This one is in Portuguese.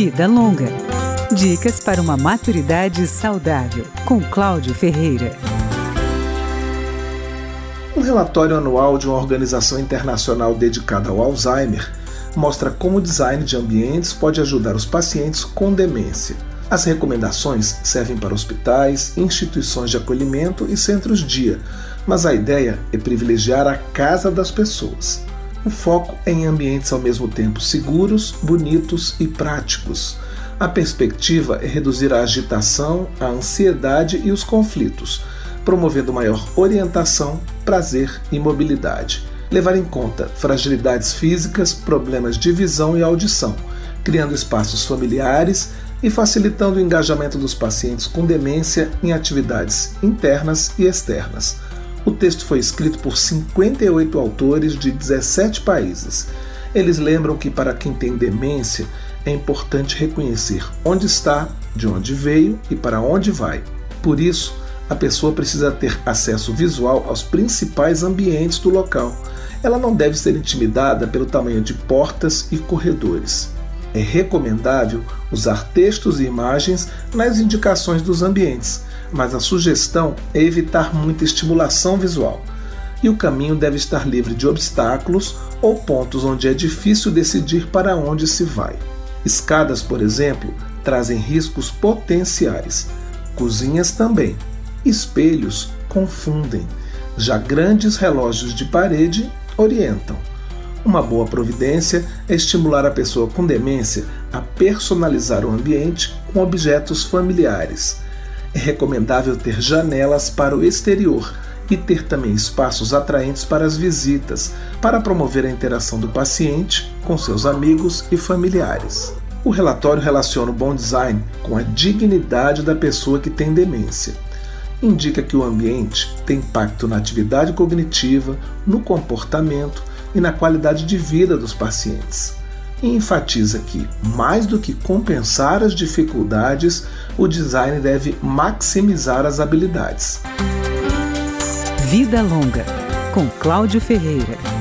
Vida Longa. Dicas para uma maturidade saudável, com Cláudio Ferreira. Um relatório anual de uma organização internacional dedicada ao Alzheimer mostra como o design de ambientes pode ajudar os pacientes com demência. As recomendações servem para hospitais, instituições de acolhimento e centros-dia, mas a ideia é privilegiar a casa das pessoas. O foco é em ambientes ao mesmo tempo seguros, bonitos e práticos. A perspectiva é reduzir a agitação, a ansiedade e os conflitos, promovendo maior orientação, prazer e mobilidade. Levar em conta fragilidades físicas, problemas de visão e audição, criando espaços familiares e facilitando o engajamento dos pacientes com demência em atividades internas e externas o texto foi escrito por 58 autores de 17 países. Eles lembram que para quem tem demência é importante reconhecer onde está, de onde veio e para onde vai. Por isso, a pessoa precisa ter acesso visual aos principais ambientes do local. Ela não deve ser intimidada pelo tamanho de portas e corredores. É recomendável usar textos e imagens nas indicações dos ambientes, mas a sugestão é evitar muita estimulação visual. E o caminho deve estar livre de obstáculos ou pontos onde é difícil decidir para onde se vai. Escadas, por exemplo, trazem riscos potenciais. Cozinhas também. Espelhos confundem. Já grandes relógios de parede orientam. Uma boa providência é estimular a pessoa com demência a personalizar o ambiente com objetos familiares é recomendável ter janelas para o exterior e ter também espaços atraentes para as visitas, para promover a interação do paciente com seus amigos e familiares. O relatório relaciona o bom design com a dignidade da pessoa que tem demência. Indica que o ambiente tem impacto na atividade cognitiva, no comportamento e na qualidade de vida dos pacientes e enfatiza que, mais do que compensar as dificuldades, o design deve maximizar as habilidades. Vida Longa, com Cláudio Ferreira.